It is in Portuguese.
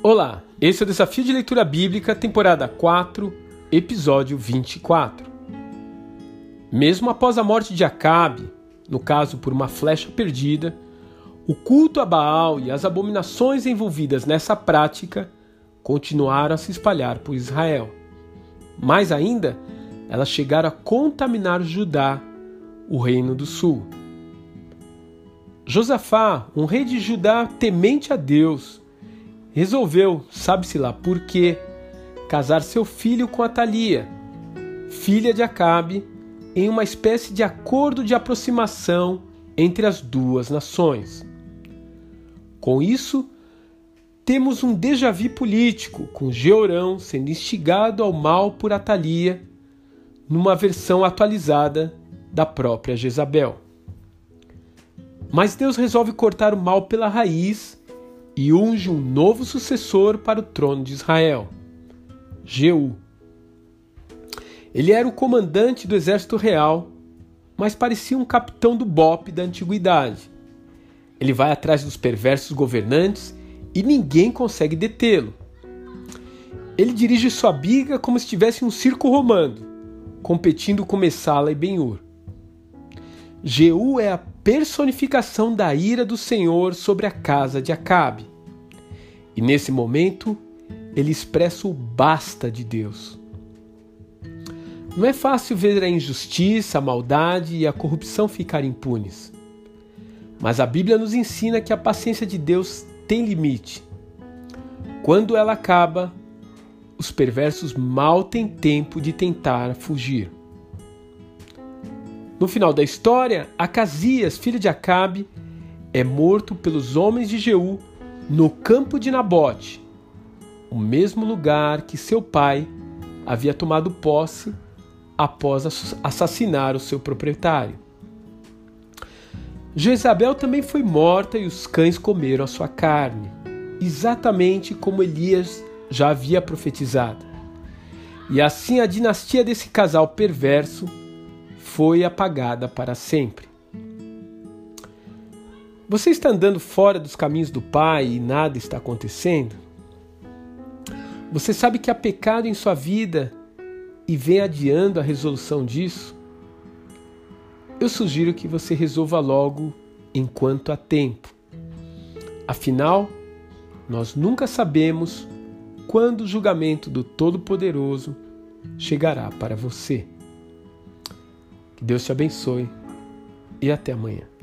Olá, esse é o Desafio de Leitura Bíblica, temporada 4, episódio 24. Mesmo após a morte de Acabe, no caso por uma flecha perdida, o culto a Baal e as abominações envolvidas nessa prática continuaram a se espalhar por Israel. Mais ainda, elas chegaram a contaminar Judá, o reino do sul. Josafá, um rei de Judá temente a Deus, resolveu, sabe-se lá por quê, casar seu filho com Atalia, filha de Acabe, em uma espécie de acordo de aproximação entre as duas nações. Com isso, temos um déjà vu político, com Georão sendo instigado ao mal por Atalia, numa versão atualizada da própria Jezabel. Mas Deus resolve cortar o mal pela raiz e unge um novo sucessor para o trono de Israel, Jeú. Ele era o comandante do exército real, mas parecia um capitão do BOP da antiguidade. Ele vai atrás dos perversos governantes e ninguém consegue detê-lo. Ele dirige sua biga como se estivesse um circo romano, competindo com Messala e Benhur. Jeú é a personificação da ira do Senhor sobre a casa de Acabe. E nesse momento, ele expressa o basta de Deus. Não é fácil ver a injustiça, a maldade e a corrupção ficar impunes. Mas a Bíblia nos ensina que a paciência de Deus tem limite. Quando ela acaba, os perversos mal têm tempo de tentar fugir. No final da história, Acasias, filho de Acabe, é morto pelos homens de Jeú no campo de Nabote, o mesmo lugar que seu pai havia tomado posse após assassinar o seu proprietário. Jezabel também foi morta e os cães comeram a sua carne, exatamente como Elias já havia profetizado. E assim a dinastia desse casal perverso foi apagada para sempre. Você está andando fora dos caminhos do Pai e nada está acontecendo? Você sabe que há pecado em sua vida e vem adiando a resolução disso? Eu sugiro que você resolva logo enquanto há tempo. Afinal, nós nunca sabemos quando o julgamento do Todo-Poderoso chegará para você. Que Deus te abençoe e até amanhã.